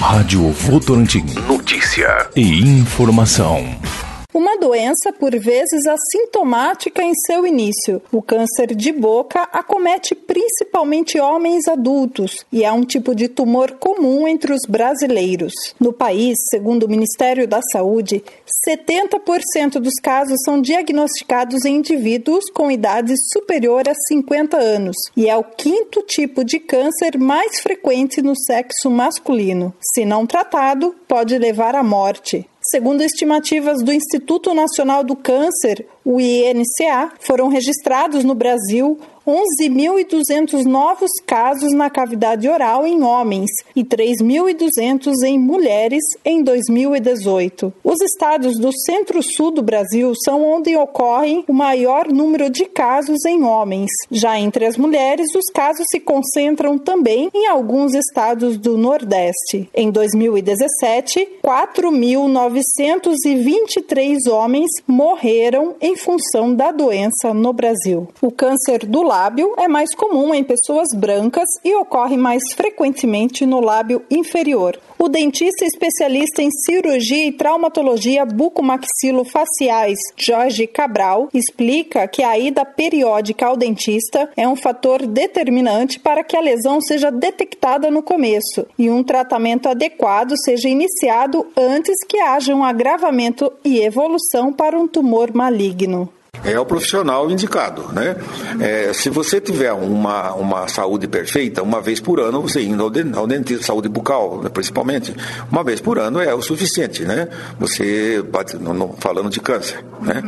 Rádio Votorantim. Notícia e informação. Uma doença por vezes assintomática em seu início. O câncer de boca acomete principalmente homens adultos e é um tipo de tumor comum entre os brasileiros. No país, segundo o Ministério da Saúde, 70% dos casos são diagnosticados em indivíduos com idade superior a 50 anos e é o quinto tipo de câncer mais frequente no sexo masculino. Se não tratado, pode levar à morte. Segundo estimativas do Instituto Nacional do Câncer, o INCA, foram registrados no Brasil 11.200 novos casos na cavidade oral em homens e 3.200 em mulheres em 2018. Os estados do centro-sul do Brasil são onde ocorre o maior número de casos em homens. Já entre as mulheres, os casos se concentram também em alguns estados do Nordeste. Em 2017, 4.923 homens morreram em função da doença no Brasil. O câncer do lábio é mais comum em pessoas brancas e ocorre mais frequentemente no lábio inferior. O dentista especialista em cirurgia e traumatologia bucomaxilofaciais, Jorge Cabral, explica que a ida periódica ao dentista é um fator determinante para que a lesão seja detectada no começo e um tratamento adequado seja iniciado antes que haja um agravamento e evolução para um tumor maligno é o profissional indicado, né? É, se você tiver uma, uma saúde perfeita, uma vez por ano, você indo ao, dentista, saúde bucal, né, principalmente, uma vez por ano é o suficiente, né? Você, falando de câncer, né?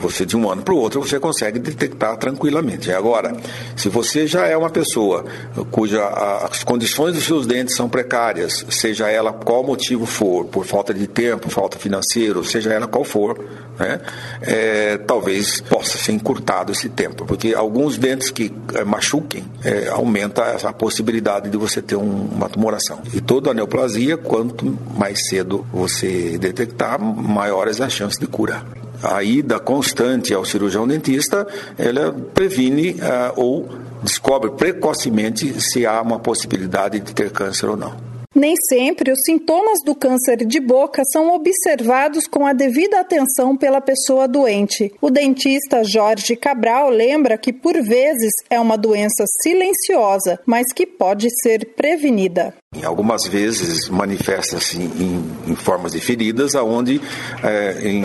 Você de um ano para o outro você consegue detectar tranquilamente. Agora, se você já é uma pessoa cuja as condições dos seus dentes são precárias, seja ela qual motivo for, por falta de tempo, falta financeiro, seja ela qual for, né? É, talvez possa ser encurtado esse tempo, porque alguns dentes que é, machuquem é, aumenta a possibilidade de você ter um, uma tumoração. E toda a neoplasia, quanto mais cedo você detectar, maiores as chances de cura a ida constante ao cirurgião dentista, ela previne uh, ou descobre precocemente se há uma possibilidade de ter câncer ou não. Nem sempre os sintomas do câncer de boca são observados com a devida atenção pela pessoa doente. O dentista Jorge Cabral lembra que, por vezes, é uma doença silenciosa, mas que pode ser prevenida. Algumas vezes manifesta-se em, em, formas de feridas, aonde é, em,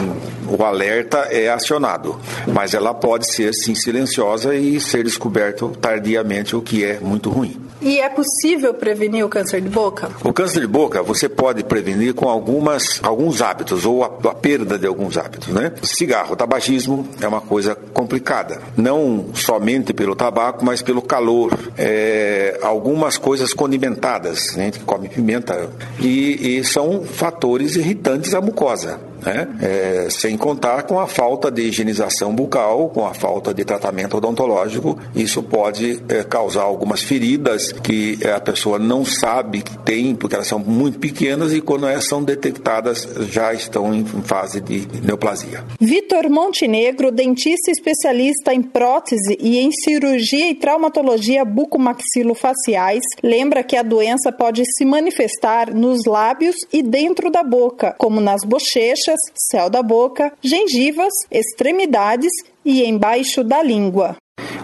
o alerta é acionado, mas ela pode ser sim silenciosa e ser descoberto tardiamente, o que é muito ruim. E é possível prevenir o câncer de boca? O câncer de boca você pode prevenir com algumas, alguns hábitos ou a, a perda de alguns hábitos, né? Cigarro, tabagismo é uma coisa complicada, não somente pelo tabaco, mas pelo calor. É, algumas coisas condimentadas gente que come pimenta, e, e são fatores irritantes à mucosa né? É, sem contar com a falta de higienização bucal, com a falta de tratamento odontológico, isso pode é, causar algumas feridas que a pessoa não sabe que tem, porque elas são muito pequenas e quando elas são detectadas já estão em fase de neoplasia. Vitor Montenegro, dentista especialista em prótese e em cirurgia e traumatologia bucomaxilofaciais, lembra que a doença pode se manifestar nos lábios e dentro da boca, como nas bochechas céu da boca, gengivas, extremidades e embaixo da língua.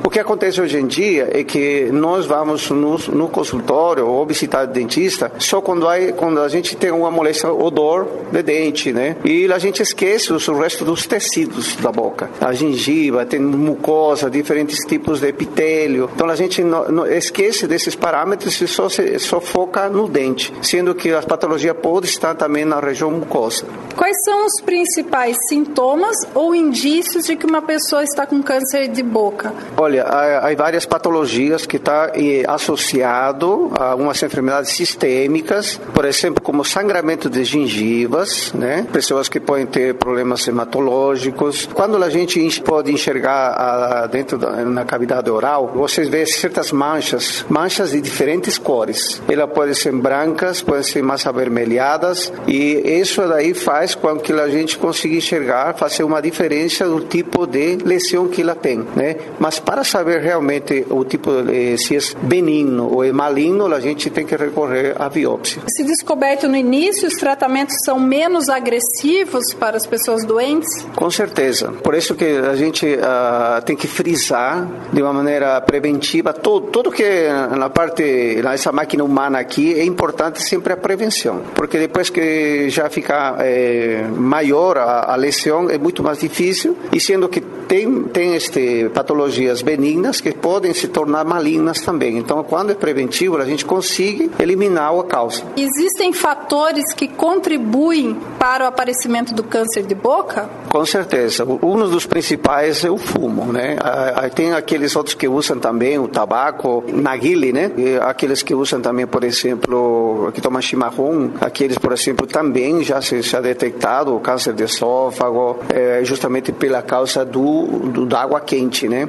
O que acontece hoje em dia é que nós vamos no, no consultório ou visitar o dentista só quando, há, quando a gente tem uma moléstia odor de dente, né? E a gente esquece o resto dos tecidos da boca. A gengiva, tem mucosa, diferentes tipos de epitélio. Então a gente esquece desses parâmetros e só, se, só foca no dente, sendo que a patologia pode estar também na região mucosa. Quais são os principais sintomas ou indícios de que uma pessoa está com câncer de boca? Olha, há, várias patologias que está associado a algumas enfermidades sistêmicas, por exemplo, como sangramento de gengivas, né? Pessoas que podem ter problemas hematológicos. Quando a gente pode enxergar a, dentro da na cavidade oral, vocês vê certas manchas, manchas de diferentes cores. Elas podem ser brancas, podem ser mais avermelhadas e isso daí faz com que a gente consiga enxergar, fazer uma diferença do tipo de lesão que ela tem, né? Mas para para saber realmente o tipo, eh, se é benigno ou é maligno, a gente tem que recorrer à biópsia. Se descoberto no início, os tratamentos são menos agressivos para as pessoas doentes? Com certeza. Por isso que a gente uh, tem que frisar de uma maneira preventiva todo, tudo que na parte, nessa máquina humana aqui, é importante sempre a prevenção. Porque depois que já fica é, maior a, a lesão, é muito mais difícil. E sendo que tem, tem este, patologias benignas que podem se tornar malignas também. Então, quando é preventivo, a gente consegue eliminar a causa. Existem fatores que contribuem para o aparecimento do câncer de boca? Com certeza. Um dos principais é o fumo, né? Tem aqueles outros que usam também o tabaco, naguile, né? E aqueles que usam também, por exemplo, que tomam chimarrão, aqueles, por exemplo, também já se, ha detectado o câncer de esôfago, é, justamente pela causa do, do da água quente, né?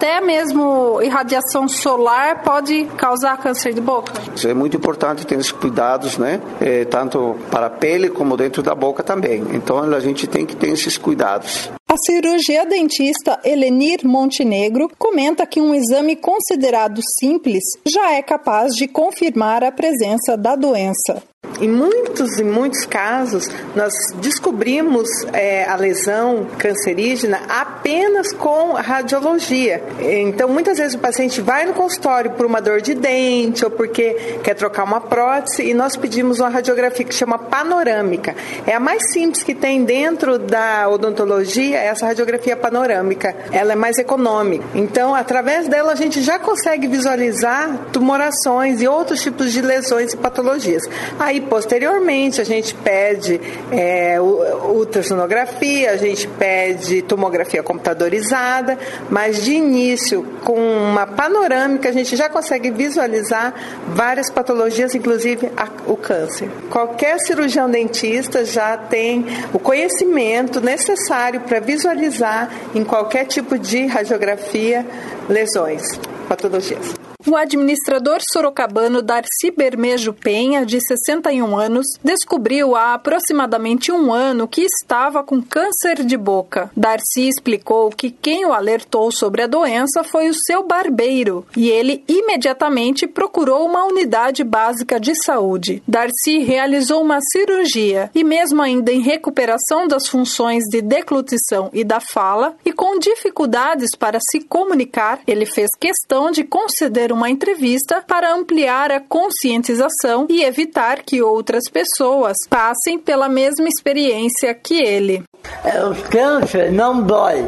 Até mesmo irradiação solar pode causar câncer de boca? É muito importante ter esses cuidados, né? É, tanto para a pele como dentro da boca também. Então a gente tem que ter esses cuidados. A cirurgia dentista Elenir Montenegro comenta que um exame considerado simples já é capaz de confirmar a presença da doença. Em muitos e muitos casos, nós descobrimos é, a lesão cancerígena apenas com radiologia. Então, muitas vezes o paciente vai no consultório por uma dor de dente ou porque quer trocar uma prótese e nós pedimos uma radiografia que chama panorâmica. É a mais simples que tem dentro da odontologia, essa radiografia panorâmica. Ela é mais econômica. Então, através dela, a gente já consegue visualizar tumorações e outros tipos de lesões e patologias. Aí, posteriormente, a gente pede é, ultrassonografia, a gente pede tomografia computadorizada, mas de início, com uma panorâmica, a gente já consegue visualizar várias patologias, inclusive a, o câncer. Qualquer cirurgião dentista já tem o conhecimento necessário para visualizar em qualquer tipo de radiografia lesões, patologias. O administrador sorocabano Darcy Bermejo Penha, de 61 anos, descobriu há aproximadamente um ano que estava com câncer de boca. Darcy explicou que quem o alertou sobre a doença foi o seu barbeiro e ele imediatamente procurou uma unidade básica de saúde. Darcy realizou uma cirurgia e, mesmo ainda em recuperação das funções de declutição e da fala e com dificuldades para se comunicar, ele fez questão de conceder uma entrevista para ampliar a conscientização e evitar que outras pessoas passem pela mesma experiência que ele. É, o câncer não dói,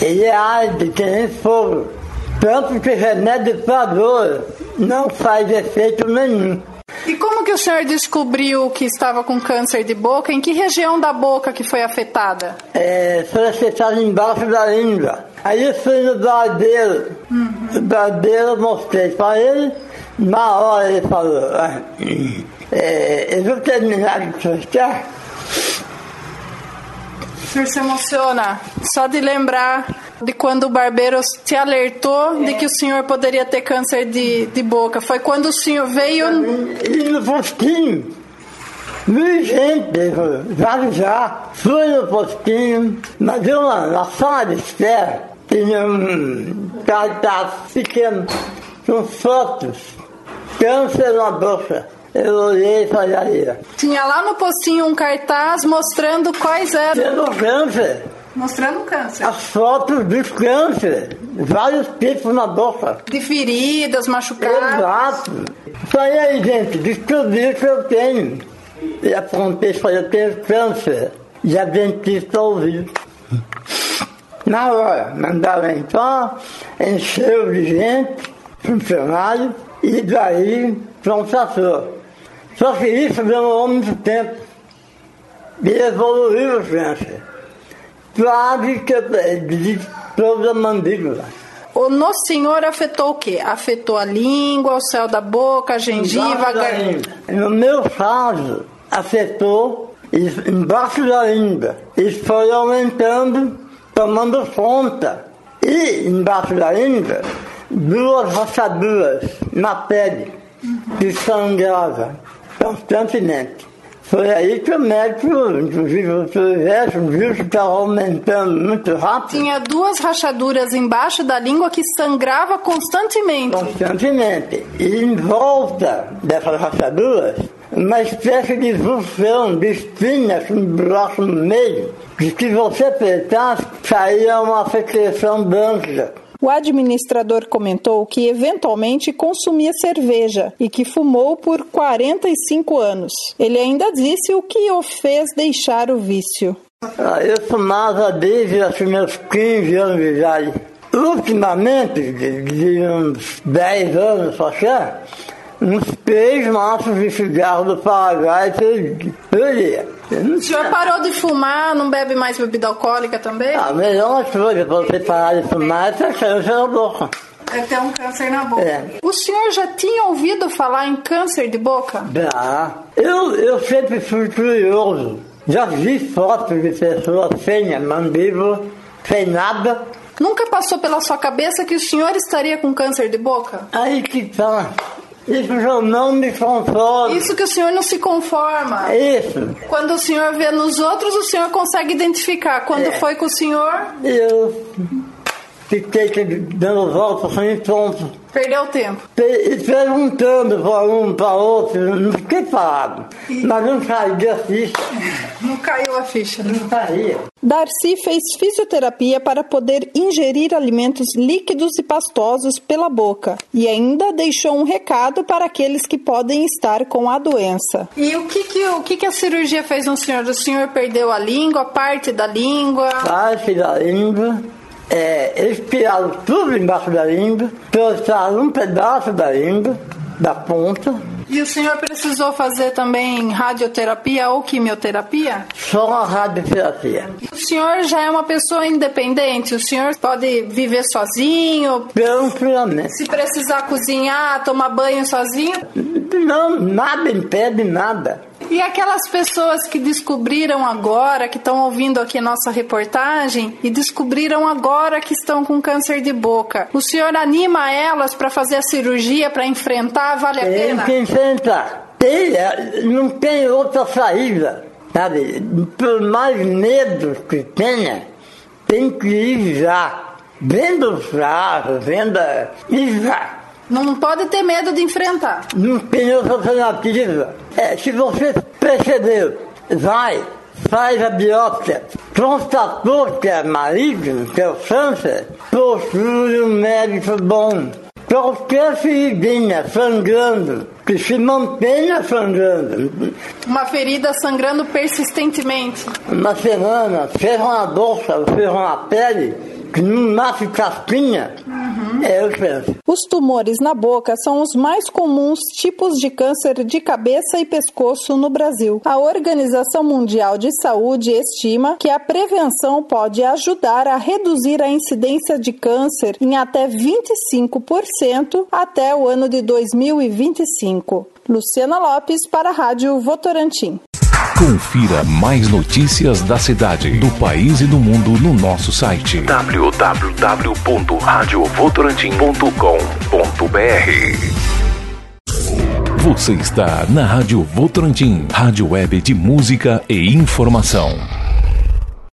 ele arde que nem fogo. Tanto que remédio para dor não faz efeito nenhum. E como que o senhor descobriu que estava com câncer de boca? Em que região da boca que foi afetada? É, foi afetada embaixo da língua. Aí eu fui no barbeiro. Uhum. O barbeiro mostrei para ele. Na hora ele falou, ah, é, eu vou terminar de cortar. O senhor se emociona só de lembrar de quando o barbeiro te alertou é. de que o senhor poderia ter câncer de, de boca. Foi quando o senhor veio. E no postinho. Vi gente, já já. Fui no postinho, mas eu na sala de espera tinha um cartaz pequeno com fotos, câncer na boca. Eu olhei e falei Tinha lá no postinho um cartaz mostrando quais eram. Tendo câncer. Mostrando câncer. As fotos de câncer. Vários tipos na boca. De feridas, machucadas. Exato. Falei aí, gente, descobri que eu tenho. E apontei falei, eu tenho câncer. E a dentista ouviu. Na hora, mandaram então, encheu de gente, funcionário, e daí pronto ator. Só que isso demorou muito tempo. E evoluiu o câncer. Que de toda a mandíbula. O no senhor afetou o quê? Afetou a língua, o céu da boca, a gengiva, a garganta? No meu caso, afetou embaixo da língua. Isso foi aumentando tomando conta. E embaixo da língua, duas rachaduras na pele, que sangrava constantemente. Foi aí que o médico, inclusive o Silvestre, viu que estava aumentando muito rápido. Tinha duas rachaduras embaixo da língua que sangrava constantemente. Constantemente. E em volta dessas rachaduras, uma espécie de vulsão, de espinhas com um buraco no meio, que se você apertasse, saía uma secreção branca. O administrador comentou que eventualmente consumia cerveja e que fumou por 45 anos. Ele ainda disse o que o fez deixar o vício. Ah, eu fumava desde os meus 15 anos de idade. Ultimamente, de, uns 10 anos cá, uns três maços de cigarro do Paraguai por dia. O senhor parou de fumar, não bebe mais bebida alcoólica também? A melhor coisa para você parar de fumar é ter câncer na boca. É ter um câncer na boca. É. O senhor já tinha ouvido falar em câncer de boca? Já. Eu, eu sempre fui curioso. Já vi fotos de pessoas sem a mandíbula, sem nada. Nunca passou pela sua cabeça que o senhor estaria com câncer de boca? Aí que tá. Isso já não me conforma. Isso que o senhor não se conforma. Isso. Quando o senhor vê nos outros, o senhor consegue identificar. Quando É. foi com o senhor, Eu fiquei dando volta sem ponto. perdeu tempo. E perguntando para um para outro, não fiquei parado. Mas não saía ficha, Não caiu a ficha. né? não saía. Darcy fez fisioterapia para poder ingerir alimentos líquidos e pastosos pela boca e ainda deixou um recado para aqueles que podem estar com a doença. E o que, que, o que, que a cirurgia fez no senhor? O senhor perdeu a língua, parte da língua? Parte da língua, é, eles tiraram tudo embaixo da língua, trouxeram um pedaço da língua, da ponta, E o senhor precisou fazer também radioterapia ou quimioterapia? só a radioterapia. O senhor já é uma pessoa independente, o senhor pode viver sozinho, Tranquilamente. se precisar cozinhar, tomar banho sozinho. Não, nada impede nada. E aquelas pessoas que descobriram agora, que estão ouvindo aqui nossa reportagem e descobriram agora que estão com câncer de boca, o senhor anima elas para fazer a cirurgia, para enfrentar? Vale a Tem pena? que enfrentar. Tem, é, não tem outra saída. Sabe? Por mais medo que tenha, tem que ir já. Venda os carros, venda. E já. Não pode ter medo de enfrentar. Não tem outra alternativa. É, se você percebeu, vai, faz a biópsia, constatou que é maligno, que é o câncer, procure um médico bom. Qualquer feridinha sangrando, que se mantenha sangrando, Uma ferida sangrando persistentemente. uma semana, seja uma ou seja uma pele, que não nasce casquinha, é o câncer. Os tumores na boca são os mais comuns tipos de câncer de cabeça e pescoço no Brasil. A Organização Mundial de Saúde estima que a prevenção pode ajudar a reduzir a incidência de câncer em até 25% até o ano de 2025. Luciana Lopes para a Rádio Votorantim. Confira mais notícias da cidade, do país e do mundo no nosso site www.radiovotorantim.com.br. Você está na Rádio Votorantim, rádio web de música e informação.